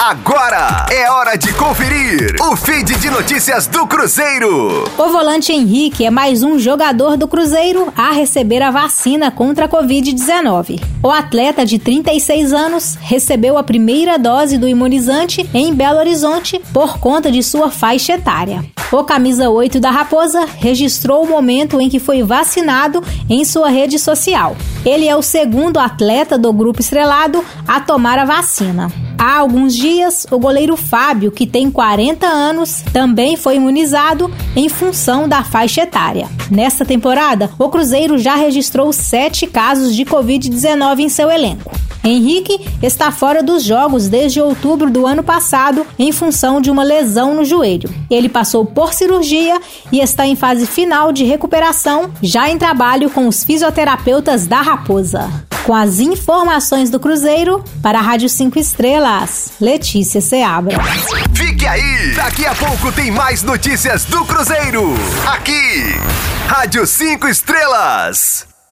Agora é hora de conferir o feed de notícias do Cruzeiro. O volante Henrique é mais um jogador do Cruzeiro a receber a vacina contra a Covid-19. O atleta de 36 anos recebeu a primeira dose do imunizante em Belo Horizonte por conta de sua faixa etária. O camisa 8 da Raposa registrou o momento em que foi vacinado em sua rede social. Ele é o segundo atleta do grupo estrelado a tomar a vacina. Há alguns dias, o goleiro Fábio, que tem 40 anos, também foi imunizado em função da faixa etária. Nesta temporada, o Cruzeiro já registrou sete casos de Covid-19 em seu elenco. Henrique está fora dos jogos desde outubro do ano passado em função de uma lesão no joelho. Ele passou por cirurgia e está em fase final de recuperação, já em trabalho com os fisioterapeutas da Raposa. Com as informações do Cruzeiro, para a Rádio 5 Estrelas, Letícia Seabra. Fique aí! Daqui a pouco tem mais notícias do Cruzeiro. Aqui, Rádio 5 Estrelas.